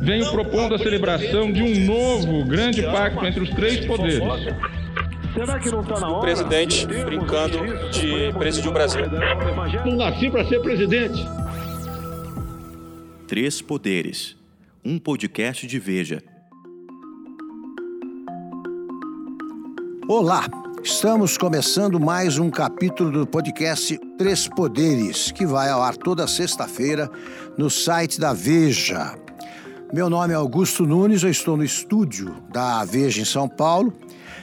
venho propondo a celebração de um novo grande pacto entre os três poderes. O presidente brincando de presidir o Brasil. Não nasci para ser presidente. Três Poderes, um podcast de Veja. Olá, estamos começando mais um capítulo do podcast Três Poderes, que vai ao ar toda sexta-feira no site da Veja. Meu nome é Augusto Nunes, eu estou no estúdio da Veja em São Paulo.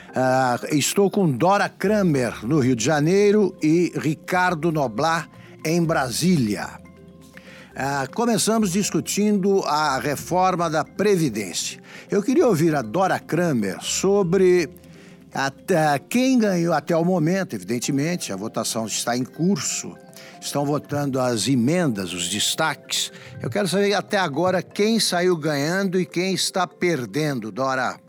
Uh, estou com Dora Kramer, no Rio de Janeiro, e Ricardo Noblar, em Brasília. Uh, começamos discutindo a reforma da Previdência. Eu queria ouvir a Dora Kramer sobre quem ganhou até o momento, evidentemente, a votação está em curso. Estão votando as emendas, os destaques. Eu quero saber até agora quem saiu ganhando e quem está perdendo, Dora.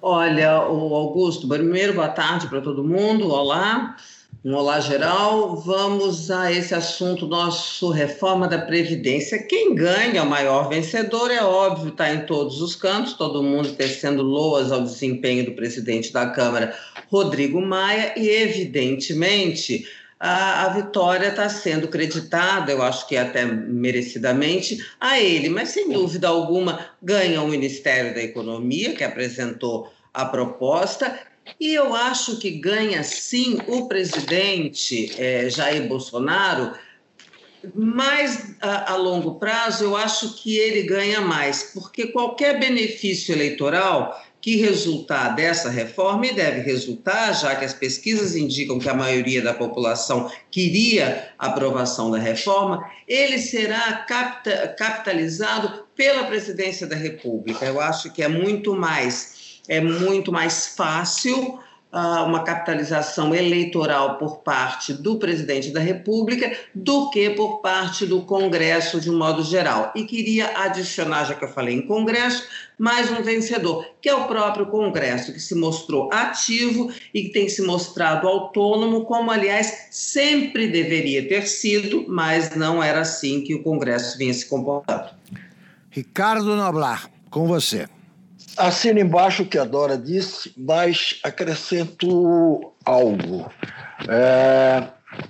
Olha, o Augusto, primeiro boa tarde para todo mundo. Olá. Um olá geral, vamos a esse assunto nosso reforma da Previdência. Quem ganha, o maior vencedor, é óbvio, está em todos os cantos, todo mundo tecendo loas ao desempenho do presidente da Câmara, Rodrigo Maia, e evidentemente a, a vitória está sendo creditada, eu acho que até merecidamente, a ele, mas sem dúvida alguma ganha o Ministério da Economia, que apresentou a proposta, e eu acho que ganha sim o presidente é, Jair Bolsonaro, mas a, a, longo prazo eu acho que ele ganha mais, porque qualquer benefício eleitoral que resultar dessa reforma, e deve resultar, já que as pesquisas indicam que a maioria da população queria a aprovação da reforma, ele será capta, capitalizado pela presidência da República. Eu acho que é muito mais é muito mais fácil uma capitalização eleitoral por parte do presidente da República do que por parte do Congresso de um modo geral. E queria adicionar, já que eu falei em Congresso, mais um vencedor, que é o próprio Congresso, que se mostrou ativo e que tem se mostrado autônomo, como, aliás, sempre deveria ter sido, mas não era assim que o Congresso vinha se comportando. Ricardo Noblar, com você. Assino embaixo o que a Dora disse, mas acrescento algo. É,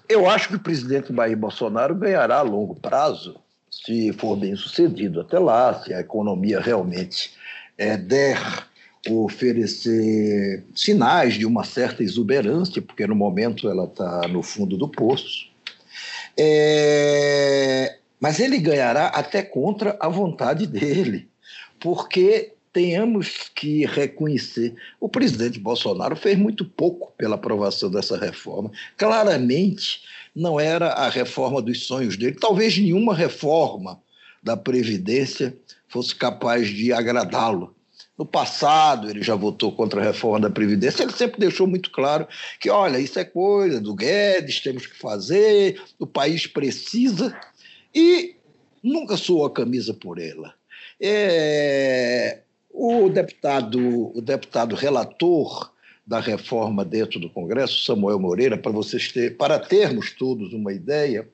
eu acho que o presidente Jair Bolsonaro ganhará a longo prazo, se for bem sucedido até lá, se a economia realmente é, der oferecer sinais de uma certa exuberância, porque no momento ela está no fundo do poço. É, mas ele ganhará até contra a vontade dele, porque tenhamos que reconhecer. O presidente Bolsonaro fez muito pouco pela aprovação dessa reforma. Claramente não era a reforma dos sonhos dele. Talvez nenhuma reforma da Previdência fosse capaz de agradá-lo. No passado, ele já votou contra a reforma da Previdência, ele sempre deixou muito claro que, olha, isso é coisa do Guedes, temos que fazer, o país precisa, e nunca suou a camisa por ela. É, o deputado, o deputado relator da reforma dentro do Congresso, Samuel Moreira, para vocês ter, para termos todos uma ideia,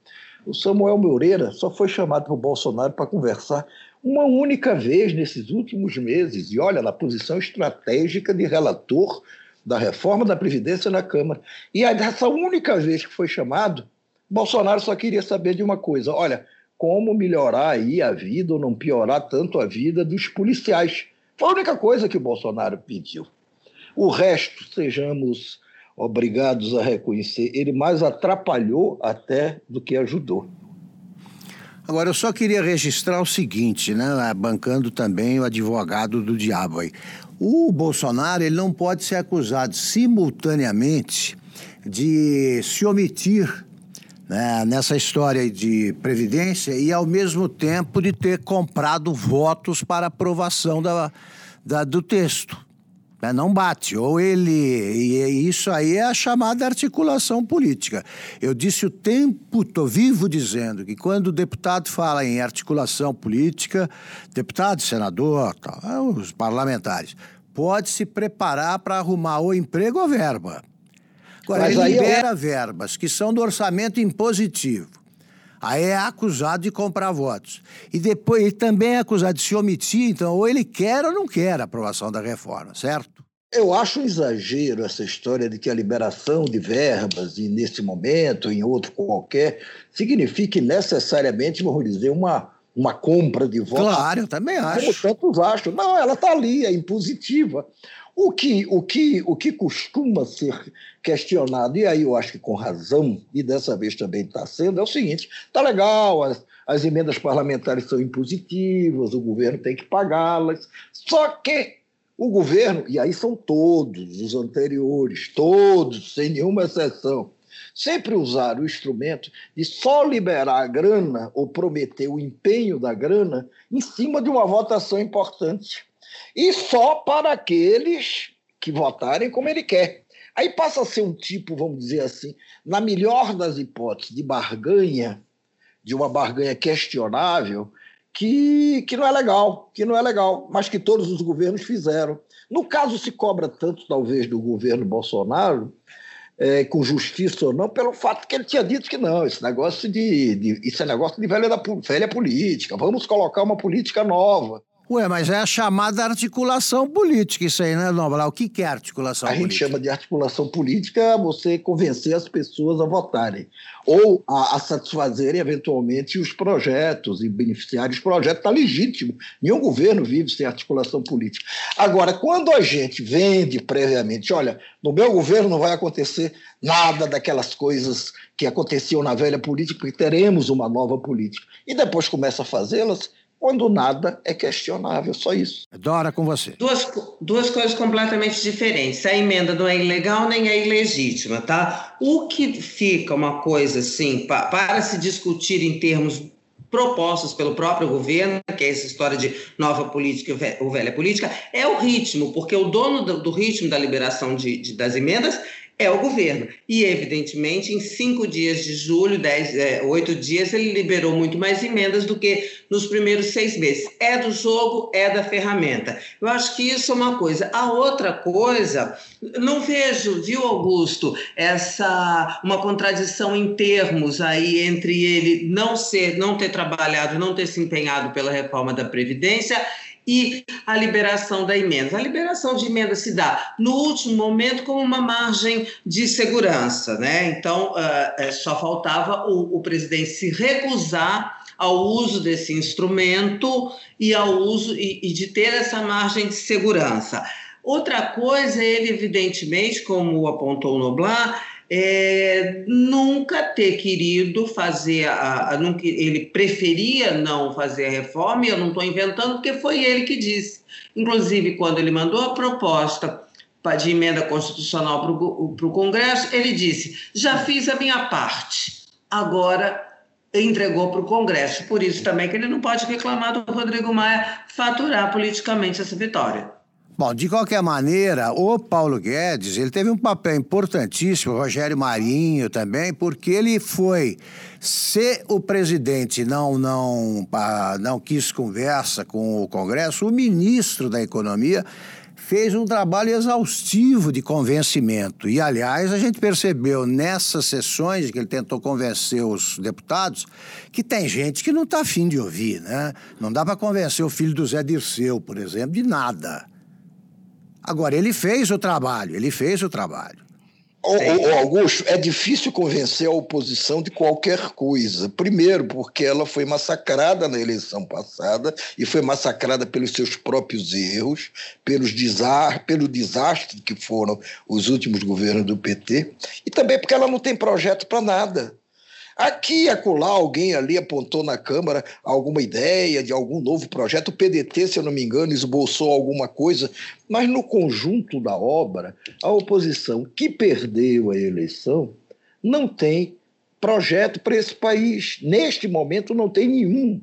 o Samuel Moreira só foi chamado por Bolsonaro para conversar uma única vez nesses últimos meses, e olha, na posição estratégica de relator da reforma da Previdência na Câmara. E essa única vez que foi chamado, Bolsonaro só queria saber de uma coisa: olha, como melhorar aí a vida ou não piorar tanto a vida dos policiais foi a única coisa que o Bolsonaro pediu. O resto, sejamos obrigados a reconhecer, ele mais atrapalhou até do que ajudou. Agora, eu só queria registrar o seguinte, né, bancando também o advogado do diabo aí. O Bolsonaro ele não pode ser acusado simultaneamente de se omitir né, nessa história de previdência e ao mesmo tempo de ter comprado votos para aprovação da, da do texto. Né, não bate. Ou ele. E isso aí é a chamada articulação política. Eu disse o tempo, estou vivo dizendo que quando o deputado fala em articulação política, deputado, senador, é os parlamentares, pode se preparar para arrumar ou emprego ou verba. Agora, Mas libera eu... verbas que são do orçamento impositivo. Aí é acusado de comprar votos. E depois ele também é acusado de se omitir, então ou ele quer ou não quer a aprovação da reforma, certo? Eu acho um exagero essa história de que a liberação de verbas, e nesse momento, em outro qualquer, signifique necessariamente, vamos dizer, uma, uma compra de votos. Claro, eu também acho. Como tantos acham. Não, ela está ali, é impositiva. O que, o, que, o que costuma ser questionado, e aí eu acho que com razão, e dessa vez também está sendo, é o seguinte: está legal, as, as emendas parlamentares são impositivas, o governo tem que pagá-las, só que o governo, e aí são todos os anteriores, todos, sem nenhuma exceção, sempre usaram o instrumento de só liberar a grana ou prometer o empenho da grana em cima de uma votação importante. E só para aqueles que votarem como ele quer. Aí passa a ser um tipo, vamos dizer assim, na melhor das hipóteses, de barganha, de uma barganha questionável, que, que não é legal, que não é legal, mas que todos os governos fizeram. No caso, se cobra tanto, talvez, do governo Bolsonaro, é, com justiça ou não, pelo fato que ele tinha dito que não, esse negócio de, de isso é negócio de velha, da, velha política, vamos colocar uma política nova. Ué, mas é a chamada articulação política, isso aí, né, Noblar? O que é articulação a política? A gente chama de articulação política você convencer as pessoas a votarem ou a, a satisfazerem, eventualmente, os projetos e beneficiar os projetos. Está legítimo. Nenhum governo vive sem articulação política. Agora, quando a gente vende previamente, olha, no meu governo não vai acontecer nada daquelas coisas que aconteciam na velha política, porque teremos uma nova política, e depois começa a fazê-las, quando nada é questionável, só isso. Dora, com você. Duas, duas coisas completamente diferentes. A emenda não é ilegal nem é ilegítima, tá? O que fica uma coisa assim, pa, para se discutir em termos propostos pelo próprio governo, que é essa história de nova política ou velha política, é o ritmo, porque o dono do, do ritmo da liberação de, de, das emendas é o governo. E, evidentemente, em cinco dias de julho, dez, é, oito dias, ele liberou muito mais emendas do que nos primeiros seis meses. É do jogo, é da ferramenta. Eu acho que isso é uma coisa. A outra coisa, não vejo, viu, Augusto, essa uma contradição em termos aí entre ele não ser, não ter trabalhado, não ter se empenhado pela reforma da Previdência e a liberação da emenda. A liberação de emenda se dá no último momento como uma margem de segurança, né? Então, uh, só faltava o, o presidente se recusar ao uso desse instrumento e ao uso e, e de ter essa margem de segurança. Outra coisa, ele evidentemente, como apontou o Noblar, é, nunca ter querido fazer, a, a, nunca, ele preferia não fazer a reforma, e eu não estou inventando, porque foi ele que disse. Inclusive, quando ele mandou a proposta de emenda constitucional para o Congresso, ele disse: já fiz a minha parte, agora entregou para o Congresso. Por isso também que ele não pode reclamar do Rodrigo Maia faturar politicamente essa vitória. Bom, de qualquer maneira, o Paulo Guedes, ele teve um papel importantíssimo, o Rogério Marinho também, porque ele foi, se o presidente não, não, não quis conversa com o Congresso, o ministro da Economia fez um trabalho exaustivo de convencimento. E, aliás, a gente percebeu nessas sessões que ele tentou convencer os deputados que tem gente que não está afim de ouvir, né? Não dá para convencer o filho do Zé Dirceu, por exemplo, de nada. Agora, ele fez o trabalho, ele fez o trabalho. O, Augusto, é difícil convencer a oposição de qualquer coisa. Primeiro, porque ela foi massacrada na eleição passada e foi massacrada pelos seus próprios erros, pelos desar, pelo desastre que foram os últimos governos do PT, e também porque ela não tem projeto para nada. Aqui e acolá, alguém ali apontou na Câmara alguma ideia de algum novo projeto. O PDT, se eu não me engano, esboçou alguma coisa, mas no conjunto da obra, a oposição que perdeu a eleição não tem projeto para esse país. Neste momento, não tem nenhum.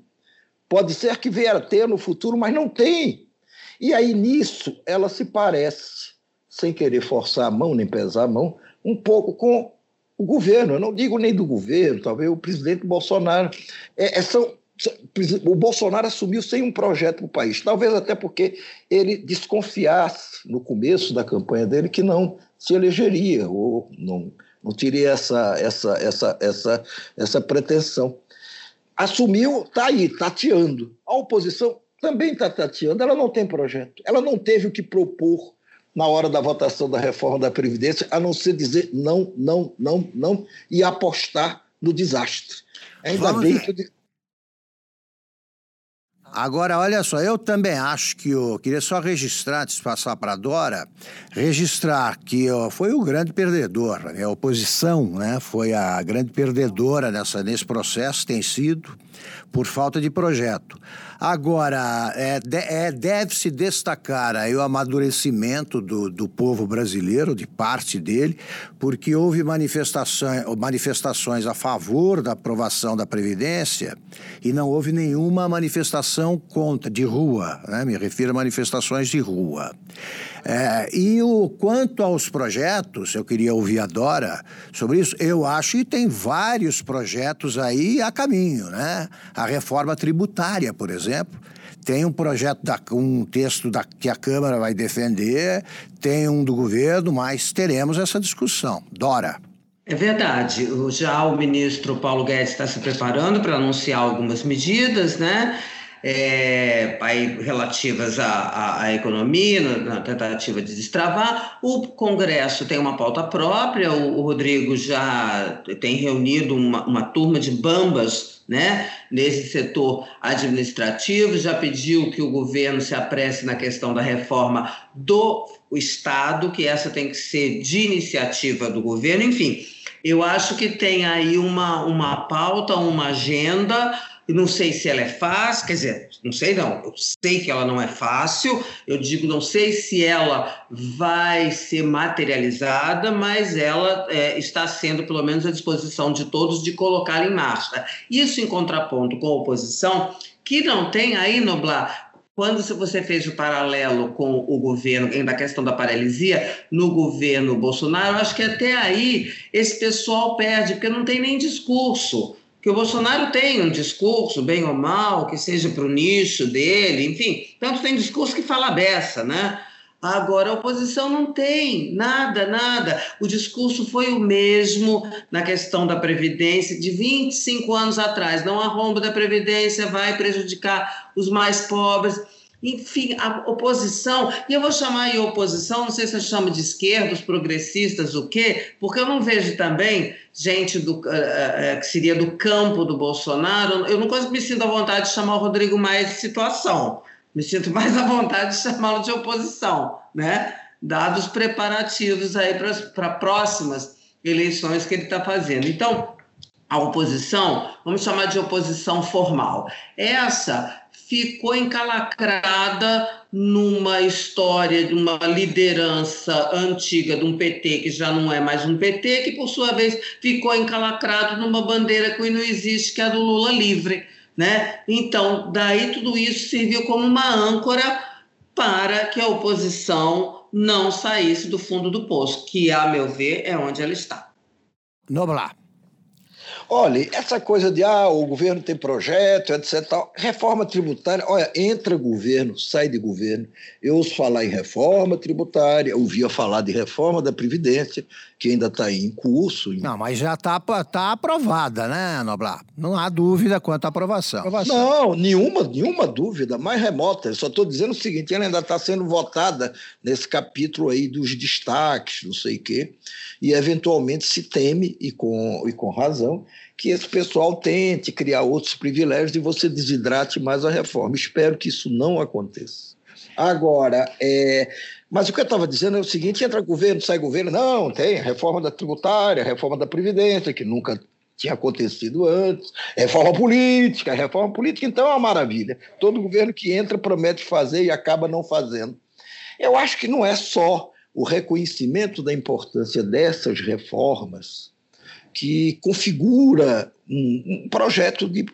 Pode ser que venha a ter no futuro, mas não tem. E aí, nisso, ela se parece, sem querer forçar a mão nem pesar a mão, um pouco com o governo, eu não digo nem do governo, talvez o presidente Bolsonaro. É, é, são, o Bolsonaro assumiu sem um projeto para o país, talvez até porque ele desconfiasse no começo da campanha dele que não se elegeria, ou não, não teria essa, essa, essa, essa, essa pretensão. assumiu, está aí, tateando. A oposição também está tateando, ela não tem projeto, ela não teve o que propor na hora da votação da reforma da Previdência, a não ser dizer não, não, não, não e apostar no desastre. Ainda Vamos bem ver. que. Agora, olha só, eu também acho que eu queria só registrar, antes de passar para a Dora, registrar que ó, foi o grande perdedor, né? a oposição né? foi a grande perdedora nessa, nesse processo, tem sido por falta de projeto. Agora, é, é, deve-se destacar aí o amadurecimento do, do povo brasileiro, de parte dele, porque houve manifestações, manifestações a favor da aprovação da Previdência e não houve nenhuma manifestação contra, de rua, né? me refiro a manifestações de rua. É, e o quanto aos projetos, eu queria ouvir a Dora sobre isso. Eu acho que tem vários projetos aí a caminho, né? A reforma tributária, por exemplo. Tem um projeto, da, um texto da, que a Câmara vai defender, tem um do governo, mas teremos essa discussão. Dora. É verdade. Já o ministro Paulo Guedes está se preparando para anunciar algumas medidas, né? É, aí, relativas à, à, economia, na, na, tentativa de destravar. O Congresso tem uma pauta própria, o, o Rodrigo já tem reunido uma, uma turma de bambas né, nesse setor administrativo, já pediu que o governo se apresse na questão da reforma do Estado, que essa tem que ser de iniciativa do governo, enfim. Eu acho que tem aí uma, uma pauta, uma agenda e não sei se ela é fácil, quer dizer, não sei não, eu sei que ela não é fácil, eu digo, não sei se ela vai ser materializada, mas ela é, está sendo, pelo menos, à disposição de todos de colocar em marcha. Isso em contraponto com a oposição, que não tem aí, Noblar, quando você fez o paralelo com o governo, da questão da paralisia, no governo Bolsonaro, acho que até aí esse pessoal perde, porque não tem nem discurso que o Bolsonaro tem um discurso, bem ou mal, que seja para o nicho dele, enfim, tanto tem discurso que fala beça, né? Agora, a oposição não tem nada, nada. O discurso foi o mesmo na questão da Previdência de 25 anos atrás. Não arromba da Previdência, vai prejudicar os mais pobres. Enfim, a oposição, e eu vou chamar aí oposição, não sei se eu chamo de esquerda, os progressistas, o quê, porque eu não vejo também gente do, uh, que seria do campo do Bolsonaro, eu não me sinto à vontade de chamar o Rodrigo Maia de situação, me sinto mais à vontade de chamá-lo de oposição, né? dados preparativos aí para próximas eleições que ele está fazendo. Então, a oposição, vamos chamar de oposição formal. Essa ficou encalacrada numa história de uma liderança antiga de um PT que já não é mais um PT, que por sua vez ficou encalacrado numa bandeira que não existe, que é a do Lula livre. Né? Então, daí tudo isso serviu como uma âncora para que a oposição não saísse do fundo do poço, que, a meu ver, é onde ela está. Noblar. Olha, essa coisa de ah, o governo tem projeto, etc. Tal, reforma tributária, olha, entra governo, sai de governo. Eu ouço falar em reforma tributária, ouvia falar de reforma da Previdência, que ainda está em curso. Não, mas já está tá aprovada, né, Noblar? Não há dúvida quanto à aprovação. aprovação. Não, nenhuma, nenhuma dúvida, mais remota. Eu só estou dizendo o seguinte: ela ainda está sendo votada nesse capítulo aí dos destaques, não sei o quê, e eventualmente se teme, e com, e com razão, que esse pessoal tente criar outros privilégios e você desidrate mais a reforma. Espero que isso não aconteça. Agora, é, mas o que eu estava dizendo é o seguinte: entra governo, sai governo. Não, tem reforma da tributária, reforma da Previdência, que nunca tinha acontecido antes, reforma política, reforma política, então é uma maravilha. Todo governo que entra promete fazer e acaba não fazendo. Eu acho que não é só o reconhecimento da importância dessas reformas que configura um, um projeto de,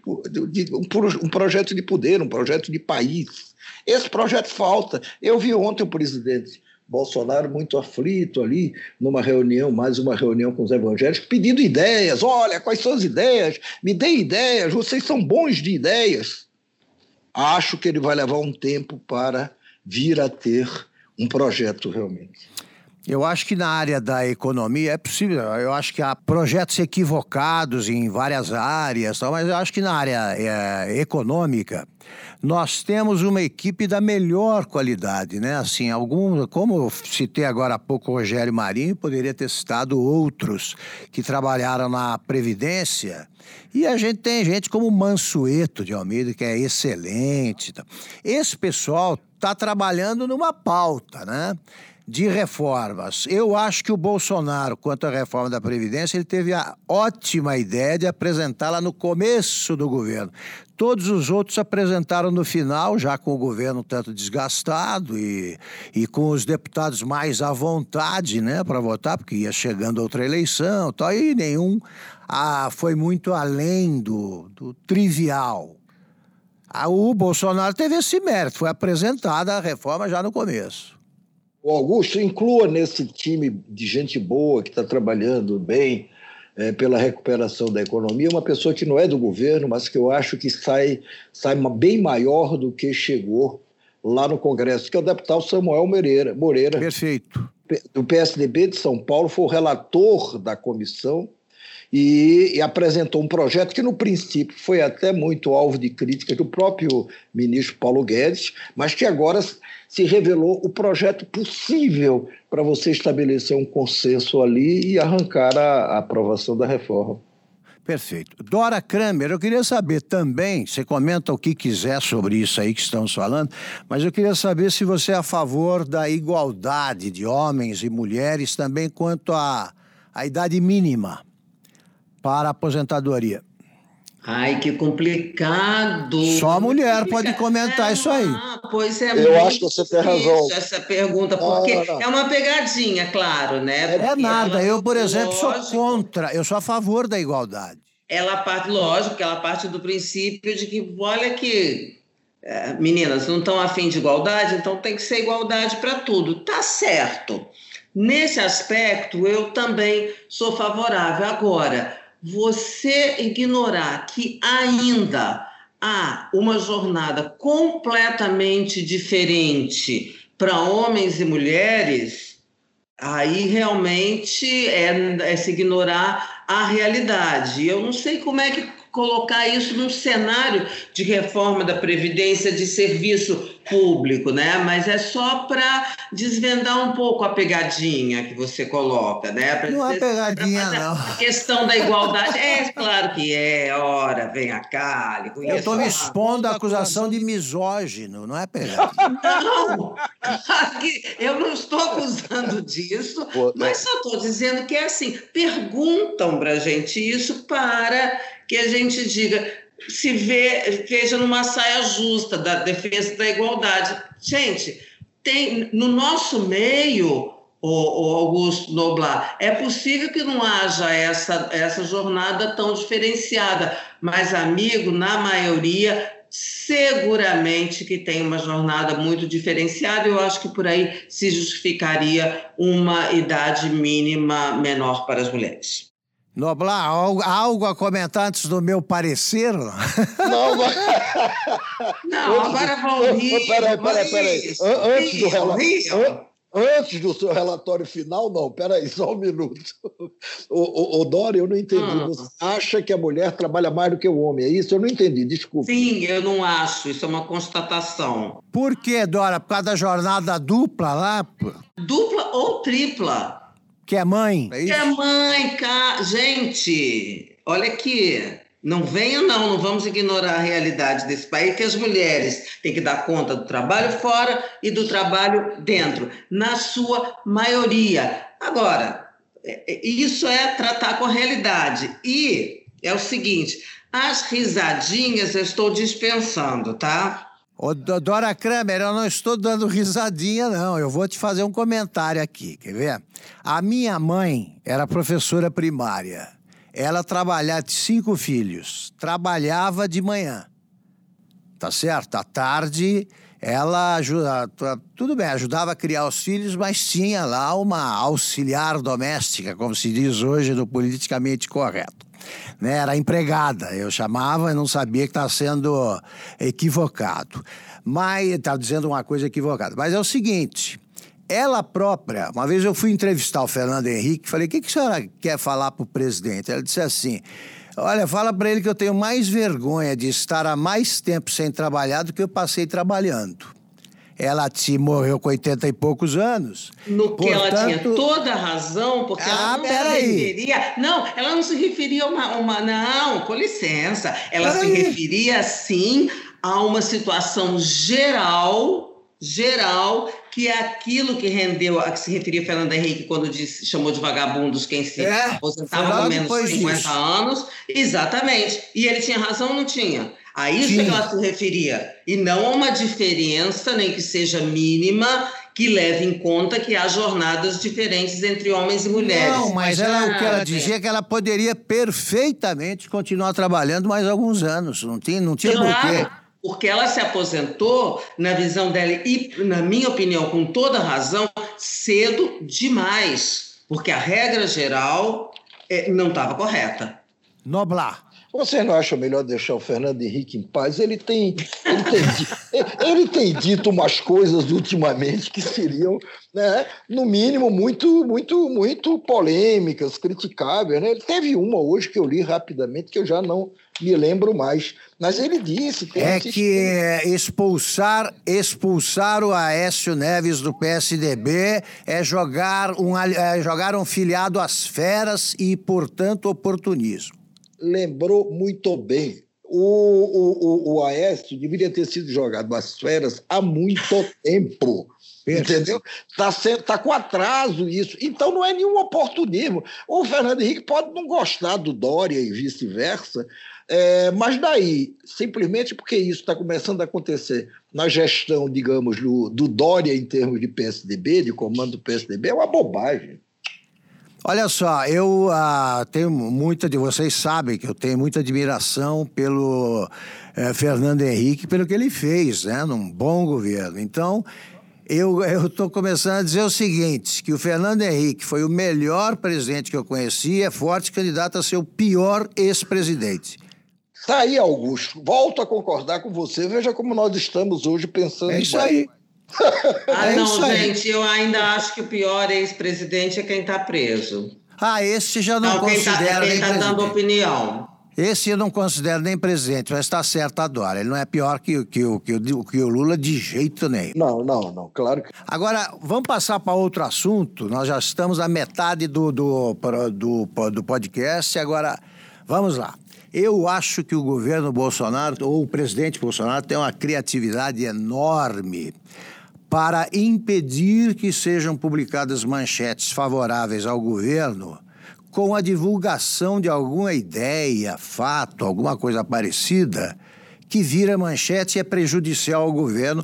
de um, um, projeto de poder, um projeto de país. Esse projeto falta. Eu vi ontem o presidente Bolsonaro muito aflito ali, numa reunião, mais uma reunião com os evangélicos, pedindo ideias. Olha, quais são as ideias? Me dê ideias, vocês são bons de ideias. Acho que ele vai levar um tempo para vir a ter um projeto realmente. Eu acho que na área da economia é possível. Eu acho que há projetos equivocados em várias áreas, mas eu acho que na área é, econômica nós temos uma equipe da melhor qualidade, né? Assim, algum, como citei agora há pouco o Rogério Marinho, poderia ter citado outros que trabalharam na Previdência. E a gente tem gente como Mansueto de Almeida, que é excelente. Esse pessoal está trabalhando numa pauta, né? De reformas. Eu acho que o Bolsonaro, quanto à reforma da Previdência, ele teve a ótima ideia de apresentá-la no começo do governo. Todos os outros apresentaram no final, já com o governo tanto desgastado e, e com os deputados mais à vontade né, para votar, porque ia chegando outra eleição tal, e nenhum ah, foi muito além do, do trivial. Ah, o Bolsonaro teve esse mérito, foi apresentada a reforma já no começo. O Augusto inclua nesse time de gente boa que está trabalhando bem é, pela recuperação da economia uma pessoa que não é do governo, mas que eu acho que sai, sai bem maior do que chegou lá no Congresso, que é o deputado Samuel Moreira. Moreira Perfeito. Do PSDB de São Paulo, foi o relator da comissão e, e, apresentou um projeto que, no princípio, foi até muito alvo de críticas do próprio ministro Paulo Guedes, mas que agora se revelou o projeto possível para você estabelecer um consenso ali e arrancar a, a aprovação da reforma. Perfeito. Dora Kramer, eu queria saber também, você comenta o que quiser sobre isso aí que estamos falando, mas eu queria saber se você é a favor da igualdade de homens e mulheres também quanto à, à idade mínima para a aposentadoria. Ai, que complicado. Só a mulher pode comentar é, isso aí. Ah, pois é Eu acho que você tem razão. Essa pergunta, porque não, não, não. é uma pegadinha, claro, né? Porque é nada. Eu, por exemplo, lógico, sou contra, eu sou a favor da igualdade. Ela parte, lógico, que ela parte do princípio de que, olha que é, meninas não estão afim de igualdade, então tem que ser igualdade para tudo. Tá certo. Nesse aspecto, eu também sou favorável. Agora, você ignorar que ainda há uma jornada completamente diferente para homens e mulheres, aí realmente é, é se ignorar a realidade. Eu não sei como é que colocar isso num cenário de reforma da Previdência de serviço público, né? Mas é só para desvendar um pouco a pegadinha que você coloca, né? Pra não é pegadinha, não. A questão da igualdade, é claro que é, ora, vem cá, Eu estou me expondo à acusação de misógino, não é pegadinha. Não, eu não estou acusando disso, mas só estou dizendo que é assim, perguntam para a gente isso para que a gente diga, se vê, veja numa saia justa da defesa da igualdade. Gente, tem no nosso meio, o, Augusto Noblar, é possível que não haja essa, essa jornada tão diferenciada, mas, amigo, na maioria, seguramente que tem uma jornada muito diferenciada. Eu acho que por aí se justificaria uma idade mínima menor para as mulheres. Noblar, algo, algo a comentar antes do meu parecer? Não, mas... não agora vamos rir. Peraí, peraí, peraí. Antes do relatório. Antes do seu relatório final, não, peraí, só um minuto. O, o, o Dória, eu não entendi. Hum. Você acha que a mulher trabalha mais do que o homem? É isso? Eu não entendi, desculpa. Sim, eu não acho. Isso é uma constatação. Por que, Dora? Por causa da jornada dupla lá? Dupla ou tripla? Que é mãe. É que é mãe, cara. Gente, olha aqui. Não venha, não, não vamos ignorar a realidade desse país, que as mulheres têm que dar conta do trabalho fora e do trabalho dentro, na sua maioria. Agora, é, é, isso é tratar com a realidade. E é o seguinte: as risadinhas eu estou dispensando, tá? Ô, Dora Kramer, eu não estou dando risadinha, não. Eu vou te fazer um comentário aqui, quer ver? A minha mãe era professora primária. Ela trabalhava, cinco filhos, trabalhava de manhã, tá certo? À tarde, ela ajuda, tudo bem, ajudava a criar os filhos, mas tinha lá uma auxiliar doméstica, como se diz hoje no politicamente correto né? Era empregada. Eu chamava e não sabia que estava sendo equivocado. Mas estava dizendo uma coisa equivocada. Mas é o seguinte: ela própria, uma vez eu fui entrevistar o Fernando Henrique, falei: o que, que a senhora quer falar para o presidente? Ela disse assim. Olha, fala para ele que eu tenho mais vergonha de estar há mais tempo sem trabalhar do que eu passei trabalhando. Ela se morreu com 80 e poucos anos. No que Portanto... ela tinha toda a razão, porque ah, ela não se referia. Não, ela não se referia a uma. uma não, com licença. Ela pera se aí. referia, sim, a uma situação geral, geral, que é aquilo que rendeu, a que se referia Fernando Henrique quando disse, chamou de vagabundos quem se é, aposentava com menos de 50 disso. anos. Exatamente. E ele tinha razão ou não tinha? A isso Sim. que ela se referia. E não a uma diferença, nem que seja mínima, que leve em conta que há jornadas diferentes entre homens e mulheres. Não, mas ela, o que ela dizia é que ela poderia perfeitamente continuar trabalhando mais alguns anos. Não tinha, não tinha claro. porquê porque ela se aposentou, na visão dela, e na minha opinião, com toda razão, cedo demais, porque a regra geral é, não estava correta. Noblar. Você não acha melhor deixar o Fernando Henrique em paz? Ele tem, ele tem, ele tem dito umas coisas ultimamente que seriam, né, no mínimo, muito, muito, muito polêmicas, criticáveis. Né? Ele teve uma hoje que eu li rapidamente que eu já não me lembro mais. Mas ele disse. é que expulsar, expulsar o Aécio Neves do PSDB é jogar um, é jogar um filiado às feras e, portanto, oportunismo. Lembrou muito bem. O, o, o, o Aécio deveria ter sido jogado às feras há muito tempo. Entendeu? Está tá com atraso isso. Então não é nenhum oportunismo. O Fernando Henrique pode não gostar do Dória e vice-versa, é, mas daí, simplesmente porque isso está começando a acontecer na gestão, digamos, do, do Dória em termos de PSDB, de comando do PSDB, é uma bobagem. Olha só, eu uh, tenho muita de vocês sabem que eu tenho muita admiração pelo uh, Fernando Henrique, pelo que ele fez, né, num bom governo. Então, eu estou começando a dizer o seguinte: que o Fernando Henrique foi o melhor presidente que eu conheci, é forte candidato a ser o pior ex-presidente. Tá aí, Augusto. Volto a concordar com você. Veja como nós estamos hoje pensando é isso aí. Ah, é não, gente, eu ainda acho que o pior ex-presidente é quem está preso. Ah, esse já não, não considero quem está tá dando opinião. Esse eu não considero nem presidente, mas está certo, adora. Ele não é pior que, que, que, que, que o Lula de jeito nenhum. Não, não, não, claro que. Agora, vamos passar para outro assunto. Nós já estamos na metade do, do, do, do podcast. Agora, vamos lá. Eu acho que o governo Bolsonaro, ou o presidente Bolsonaro, tem uma criatividade enorme para impedir que sejam publicadas manchetes favoráveis ao governo com a divulgação de alguma ideia, fato, alguma coisa parecida que vira manchete e é prejudicial ao governo.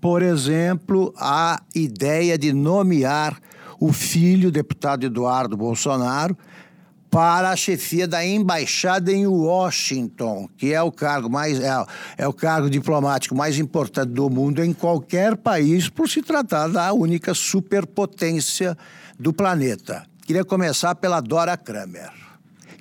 Por exemplo, a ideia de nomear o filho, deputado Eduardo Bolsonaro, para a chefia da embaixada em Washington, que é o cargo mais é, é, o cargo diplomático mais importante do mundo em qualquer país, por se tratar da única superpotência do planeta. Queria começar pela Dora Kramer.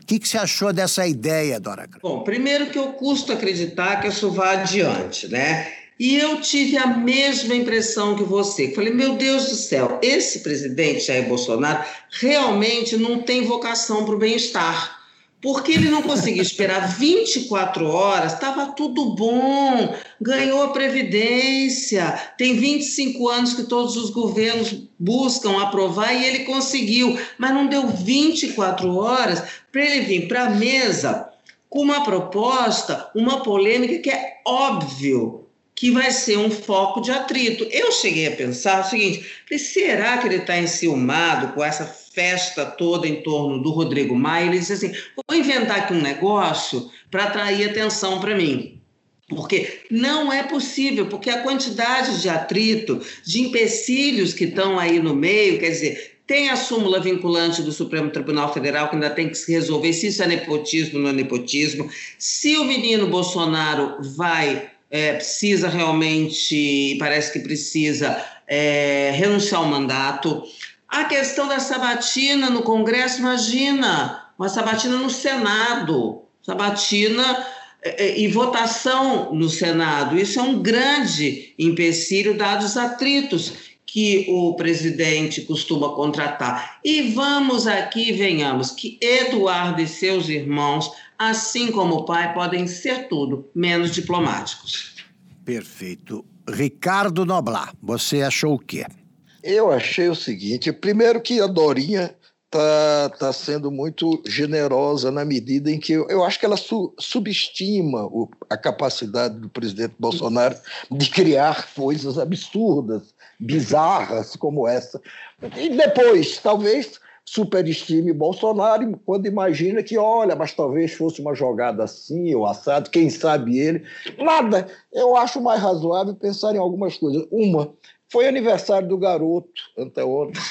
O que, que você achou dessa ideia, Dora? Bom, primeiro que eu custo acreditar que isso vá adiante, né? E eu tive a mesma impressão que você. Falei, meu Deus do céu, esse presidente Jair Bolsonaro realmente não tem vocação para o bem-estar. Porque ele não conseguiu esperar 24 horas, estava tudo bom, ganhou a Previdência, tem 25 anos que todos os governos buscam aprovar e ele conseguiu, mas não deu 24 horas para ele vir para a mesa com uma proposta, uma polêmica que é óbvio que vai ser um foco de atrito. Eu cheguei a pensar o seguinte: será que ele está enciumado com essa festa toda em torno do Rodrigo Maia? Ele disse assim: vou inventar aqui um negócio para atrair atenção para mim. Porque não é possível, porque a quantidade de atrito, de empecilhos que estão aí no meio, quer dizer, tem a súmula vinculante do Supremo Tribunal Federal, que ainda tem que se resolver se isso é nepotismo ou não é nepotismo, se o menino Bolsonaro vai é, precisa realmente, parece que precisa é, renunciar ao mandato. A questão da sabatina no Congresso, imagina, uma sabatina no Senado, sabatina é, é, e votação no Senado. Isso é um grande empecilho, dados os atritos que o presidente costuma contratar. E vamos aqui, venhamos, que Eduardo e seus irmãos, assim como o pai, podem ser tudo, menos diplomáticos. Perfeito. Ricardo Noblar, você achou o quê? Eu achei o seguinte: primeiro, que a Dorinha está tá sendo muito generosa na medida em que eu, eu acho que ela su, subestima o, a capacidade do presidente Bolsonaro de criar coisas absurdas, bizarras como essa. E depois, talvez superestime Bolsonaro quando imagina que, olha, mas talvez fosse uma jogada assim ou assado, quem sabe ele. Nada. Eu acho mais razoável pensar em algumas coisas. Uma, foi aniversário do garoto anteontem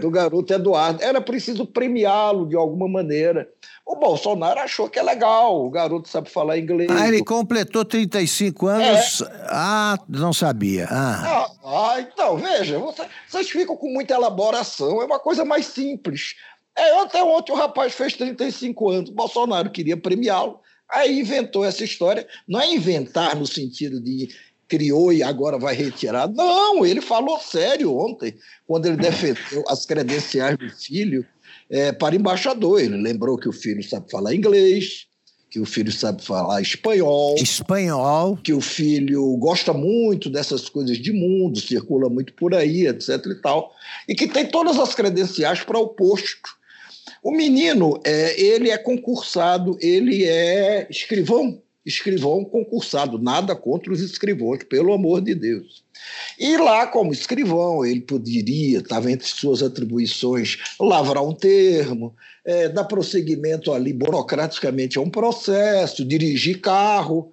do garoto Eduardo. Era preciso premiá-lo de alguma maneira. O Bolsonaro achou que é legal, o garoto sabe falar inglês. Ah, ele completou 35 anos. É. Ah, não sabia. Ah. ah, ah então, veja, vocês ficam com muita elaboração, é uma coisa mais simples. É, até ontem o rapaz fez 35 anos, o Bolsonaro queria premiá-lo, aí inventou essa história. Não é inventar no sentido de criou e agora vai retirar. Não, ele falou sério ontem, quando ele defendeu as credenciais do filho é, para embaixador. Ele lembrou que o filho sabe falar inglês, que o filho sabe falar espanhol. Espanhol. Que o filho gosta muito dessas coisas de mundo, circula muito por aí, etc e tal. E que tem todas as credenciais para o posto. O menino, é, ele é concursado, ele é escrivão escrivão concursado, nada contra os escrivãos, pelo amor de Deus. E lá, como escrivão, ele poderia, estava entre suas atribuições, lavrar um termo, é, dar prosseguimento ali burocraticamente a um processo, dirigir carro.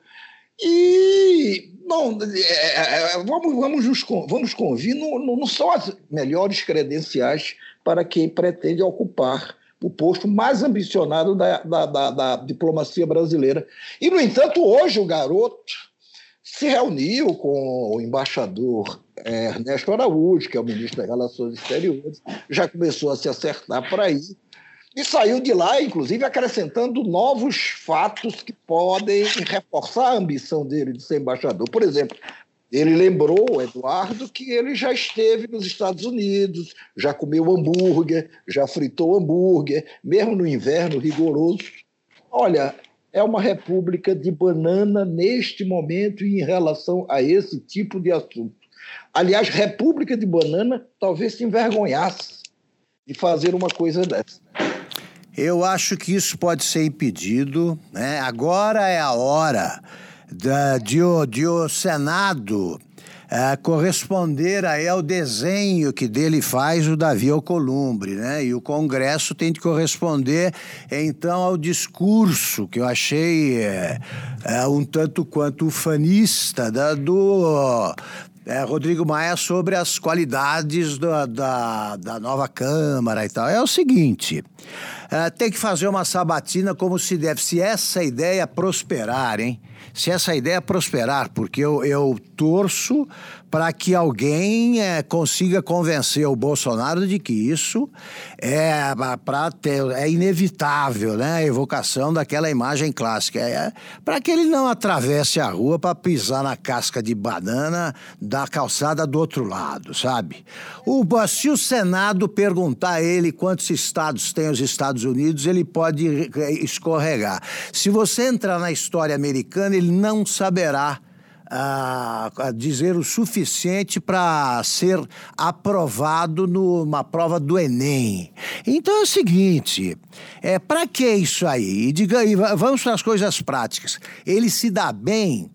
E não, é, é, vamos, vamos, nos, vamos convir, não, não são as melhores credenciais para quem pretende ocupar o posto mais ambicionado da, da, da, da, diplomacia brasileira. E, no entanto, hoje o garoto se reuniu com o embaixador é, Ernesto Araújo, que é o ministro das Relações Exteriores, já começou a se acertar por aí, e saiu de lá, inclusive, acrescentando novos fatos que podem reforçar a ambição dele de ser embaixador. Por exemplo, ele lembrou, Eduardo, que ele já esteve nos Estados Unidos, já comeu hambúrguer, já fritou hambúrguer, mesmo no inverno rigoroso. Olha, é uma república de banana neste momento e em relação a esse tipo de assunto. Aliás, república de banana talvez se envergonhasse de fazer uma coisa dessa. Eu acho que isso pode ser impedido. Né? Agora é a hora da, de, de o Senado é, corresponder aí ao desenho que dele faz o Davi Alcolumbre, né? E o Congresso tem de corresponder, então, ao discurso que eu achei é, é, um tanto quanto ufanista da, do é, Rodrigo Maia sobre as qualidades da, da, da, nova Câmara e tal. É o seguinte: é, tem que fazer uma sabatina como se deve. Se essa ideia prosperar, hein? Se essa ideia prosperar, porque eu, eu torço para que alguém é, consiga convencer o Bolsonaro de que isso é para é inevitável, né? A evocação daquela imagem clássica, é, para que ele não atravesse a rua para pisar na casca de banana da calçada do outro lado, sabe? O, se o Senado perguntar a ele quantos estados tem os Estados Unidos, ele pode escorregar. Se você entrar na história americana, ele não saberá a, a dizer o suficiente para ser aprovado numa prova do Enem. Então é o seguinte, é para que isso aí? E diga, e vamos para as coisas práticas. Ele se dá bem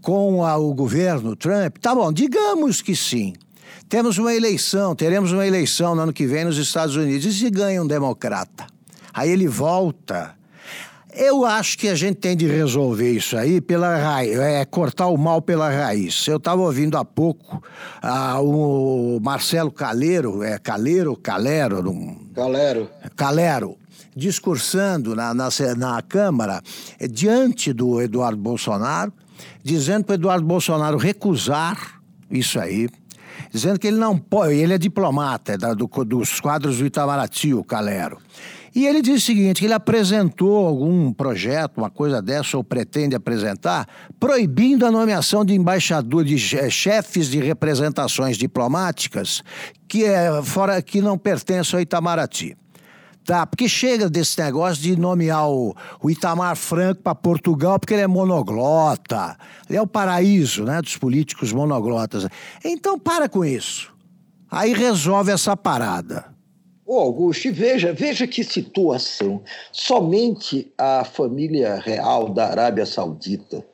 com a, o governo Trump? Tá bom, digamos que sim. Temos uma eleição, teremos uma eleição no ano que vem nos Estados Unidos. E se ganha um democrata? Aí ele volta eu acho que a gente tem de resolver isso aí pela raiz, é cortar o mal pela raiz. Eu estava ouvindo há pouco ah, o Marcelo Caleiro, é Caleiro, Calero. Calero, Calero, discursando na, na, na Câmara é, diante do Eduardo Bolsonaro, dizendo para o Eduardo Bolsonaro recusar isso aí, dizendo que ele não pode, ele é diplomata é da, do, dos quadros do Itamaraty, o Calero E ele diz o seguinte: que ele apresentou algum projeto, uma coisa dessa, ou pretende apresentar, proibindo a nomeação de embaixadores, de chefes de representações diplomáticas que, é, fora, que não pertencem ao Itamaraty. Tá, porque chega desse negócio de nomear o, o Itamar Franco para Portugal porque ele é monoglota. Ele é o paraíso né, dos políticos monoglotas. Então para com isso. Aí resolve essa parada. Ô Augusto, veja, veja que situação. Somente a família real da Arábia Saudita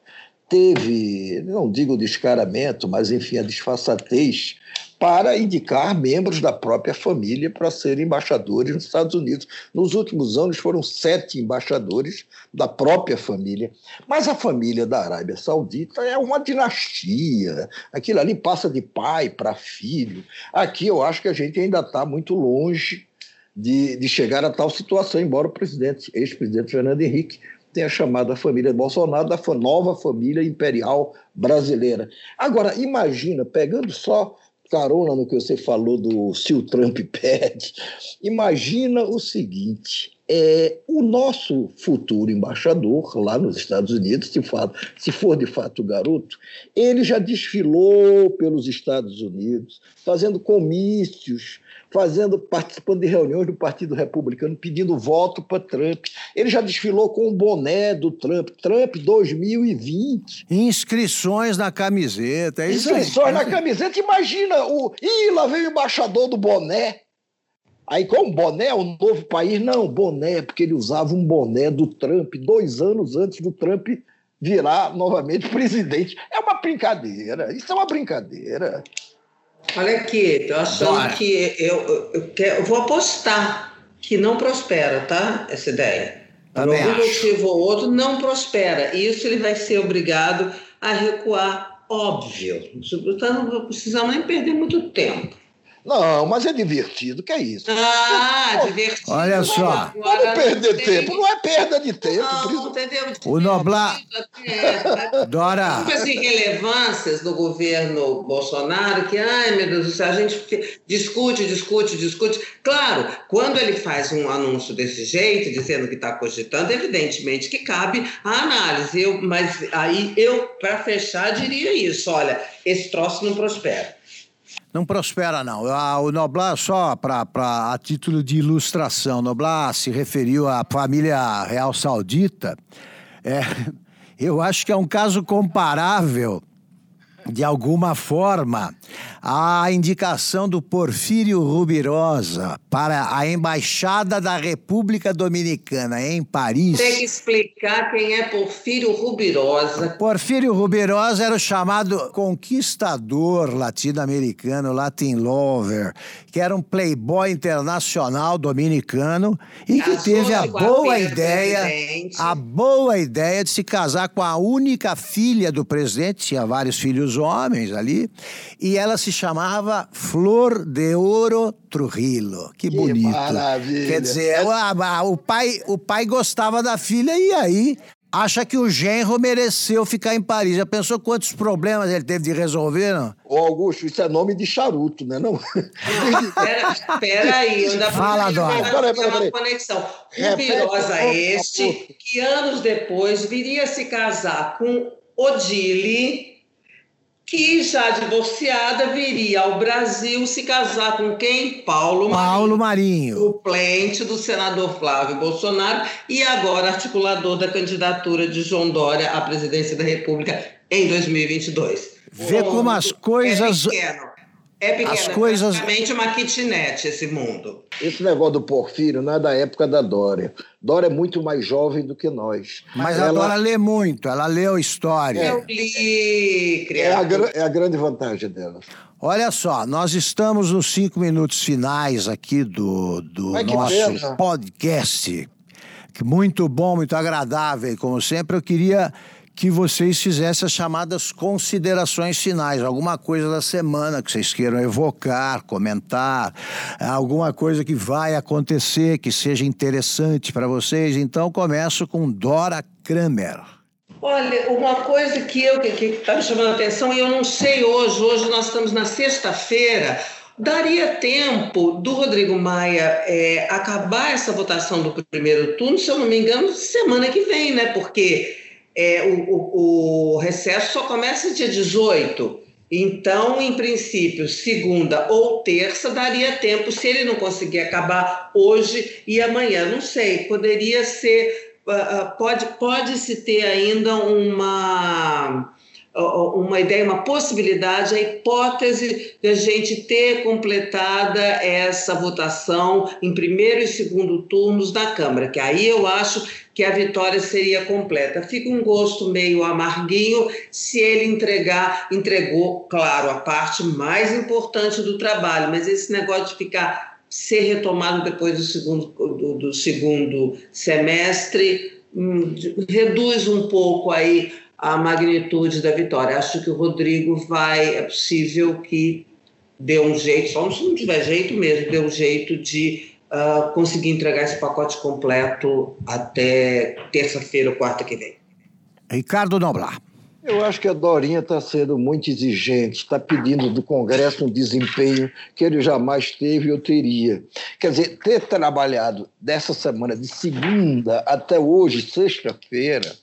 teve, não digo descaramento, mas enfim, a disfarçatez para indicar membros da própria família para serem embaixadores nos Estados Unidos. Nos últimos anos foram sete embaixadores da própria família. Mas a família da Arábia Saudita é uma dinastia. Aquilo ali passa de pai para filho. Aqui eu acho que a gente ainda está muito longe de, de chegar a tal situação, embora o presidente, ex-presidente Fernando Henrique, tenha chamado a família Bolsonaro da nova família imperial brasileira. Agora, imagina, pegando só carona no que você falou do se o Trump pede, imagina o seguinte: é, o nosso futuro embaixador lá nos Estados Unidos, se, for, se for de fato garoto, ele já desfilou pelos Estados Unidos, fazendo comícios, fazendo, participando de reuniões do Partido Republicano, pedindo voto para Trump. Ele já desfilou com o boné do Trump, Trump 2020. Inscrições na camiseta, é isso Inscrições na camiseta, imagina o. Ih, lá veio o embaixador do boné. Aí, como boné, o novo país, não, boné, porque ele usava um boné do Trump dois anos antes do Trump virar novamente presidente. É uma brincadeira, isso é uma brincadeira. Olha aqui, tô achando Bora. que eu, eu, eu, eu, vou apostar que não prospera, tá? Essa ideia. Por algum motivo ou outro, não prospera. Isso ele vai ser obrigado a recuar, óbvio. Não precisamos nem perder muito tempo. Não, mas é divertido, que é isso? Ah, Pô, divertido. Olha só. Não é perder tempo, não é perda de tempo. Não, isso... entendeu? O Noblar... É, Dora... Muitas irrelevâncias do governo Bolsonaro, que, ai meu Deus do céu, a gente discute, discute, discute. Claro, quando ele faz um anúncio desse jeito, dizendo que está cogitando, evidentemente que cabe a análise. Eu, mas aí eu, para fechar, diria isso, olha, esse troço não prospera. Não prospera, não. O Noblar, só para a título de ilustração, Noblar se referiu à família real saudita. É, eu acho que é um caso comparável de alguma forma, a indicação do Porfírio Rubirosa para a Embaixada da República Dominicana em Paris. Tem que explicar quem é Porfírio Rubirosa. Porfírio Rubirosa era o chamado conquistador latino-americano, Latin Lover, que era um playboy internacional dominicano e que teve a boa ideia, a boa ideia de se casar com a única filha do presidente, tinha vários filhos homens ali, e ela se chamava Flor de Ouro Trujillo. Que, que bonito. Maravilha. Quer dizer, o, o, pai, o pai gostava da filha e aí acha que o genro mereceu ficar em Paris. Já pensou quantos problemas ele teve de resolver, não? Ô, Augusto, isso é nome de charuto, né? Não? Pera, pera aí, eu ainda Fala, Dora. Pera, pera, uma conexão. Rubirosa este, que anos depois viria se casar com Odile, que já divorciada viria ao Brasil se casar com quem? Paulo, Paulo Marinho, suplente do senador Flávio Bolsonaro e agora articulador da candidatura de João Dória à presidência da República em 2022. Vê como as coisas. É. É pequeno, as coisas... é uma kitnet esse mundo. Esse negócio do Porfírio não é da época da Dória. Dória é muito mais jovem do que nós. Mas ela... a Dória lê muito, ela leu história. Eu li, é a, é a grande vantagem dela. Olha só, nós estamos nos cinco minutos finais aqui do, do nosso podcast. Muito bom, muito agradável. Como sempre, eu queria que vocês fizessem as chamadas considerações finais, alguma coisa da semana que vocês queiram evocar, comentar, alguma coisa que vai acontecer que seja interessante para vocês. Então, começo com Dora Kramer. Olha, uma coisa que eu que está me chamando a atenção e eu não sei hoje, hoje nós estamos na sexta-feira, Daria tempo do Rodrigo Maia é, acabar essa votação do primeiro turno, se eu não me engano, semana que vem, né? Porque é, o, o, o recesso só começa dia 18. Então, em princípio, segunda ou terça daria tempo, se ele não conseguir acabar hoje e amanhã. Não sei, poderia ser. Uh, pode, pode se ter ainda uma uma ideia, uma possibilidade, a hipótese de a gente ter completada essa votação em primeiro e segundo turnos da Câmara, que aí eu acho que a vitória seria completa. Fica um gosto meio amarguinho se ele entregar, entregou, claro, a parte mais importante do trabalho, mas esse negócio de ficar ser retomado depois do segundo, do, do segundo semestre hum, reduz um pouco aí a magnitude da vitória. Acho que o Rodrigo vai, é possível que dê um jeito, só se não tiver jeito mesmo, dê um jeito de uh, conseguir entregar esse pacote completo até terça-feira ou quarta que vem. Ricardo Noblar. Eu acho que a Dorinha está sendo muito exigente, está pedindo do Congresso um desempenho que ele jamais teve ou teria. Quer dizer, ter trabalhado dessa semana, de segunda até hoje, sexta-feira,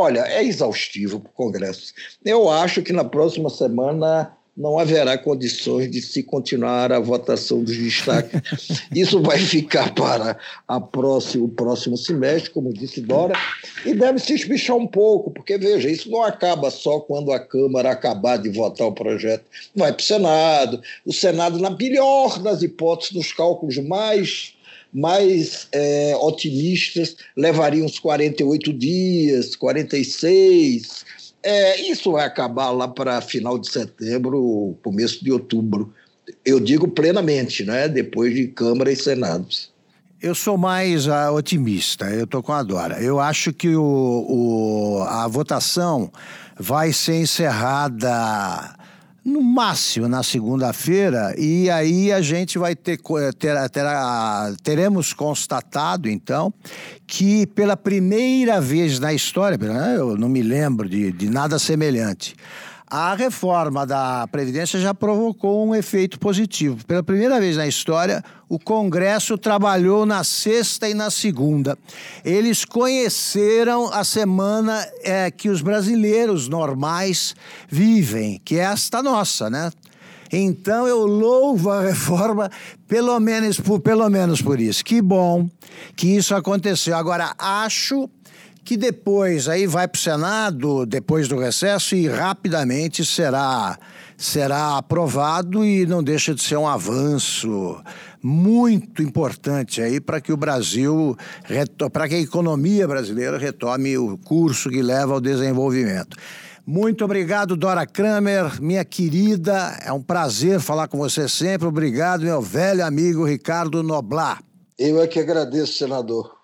Olha, é exaustivo para o Congresso. Eu acho que na próxima semana não haverá condições de se continuar a votação dos destaques. Isso vai ficar para a próximo, o próximo semestre, como disse Dora, e deve se espichar um pouco, porque, veja, isso não acaba só quando a Câmara acabar de votar o projeto. Vai para o Senado. O Senado, na melhor das hipóteses, nos cálculos mais mais é, otimistas levariam uns 48 dias, 46. É, isso vai acabar lá para final de setembro, começo de outubro. Eu digo plenamente, né? depois de Câmara e Senado. Eu sou mais uh, otimista, eu estou com a Dora. Eu acho que o, o, a votação vai ser encerrada no máximo na segunda-feira, e aí a gente vai ter, ter, ter, teremos constatado, então, que pela primeira vez na história, eu não me lembro de, de nada semelhante, a reforma da Previdência já provocou um efeito positivo. Pela primeira vez na história, o Congresso trabalhou na sexta e na segunda. Eles conheceram a semana é, que os brasileiros normais vivem, que é esta nossa, né? Então eu louvo a reforma pelo menos por, pelo menos por isso. Que bom que isso aconteceu. Agora acho que depois aí vai para o Senado, depois do recesso, e rapidamente será, será aprovado e não deixa de ser um avanço muito importante aí para que o Brasil, para que a economia brasileira retome o curso que leva ao desenvolvimento. Muito obrigado, Dora Kramer, minha querida. É um prazer falar com você sempre. Obrigado, meu velho amigo Ricardo Noblar. Eu é que agradeço, senador.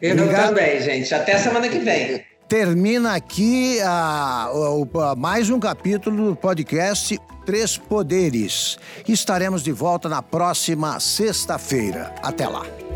Eu Obrigado. também, gente. Até semana que vem. Termina aqui a, a, a, mais um capítulo do podcast Três Poderes. Estaremos de volta na próxima sexta-feira. Até lá.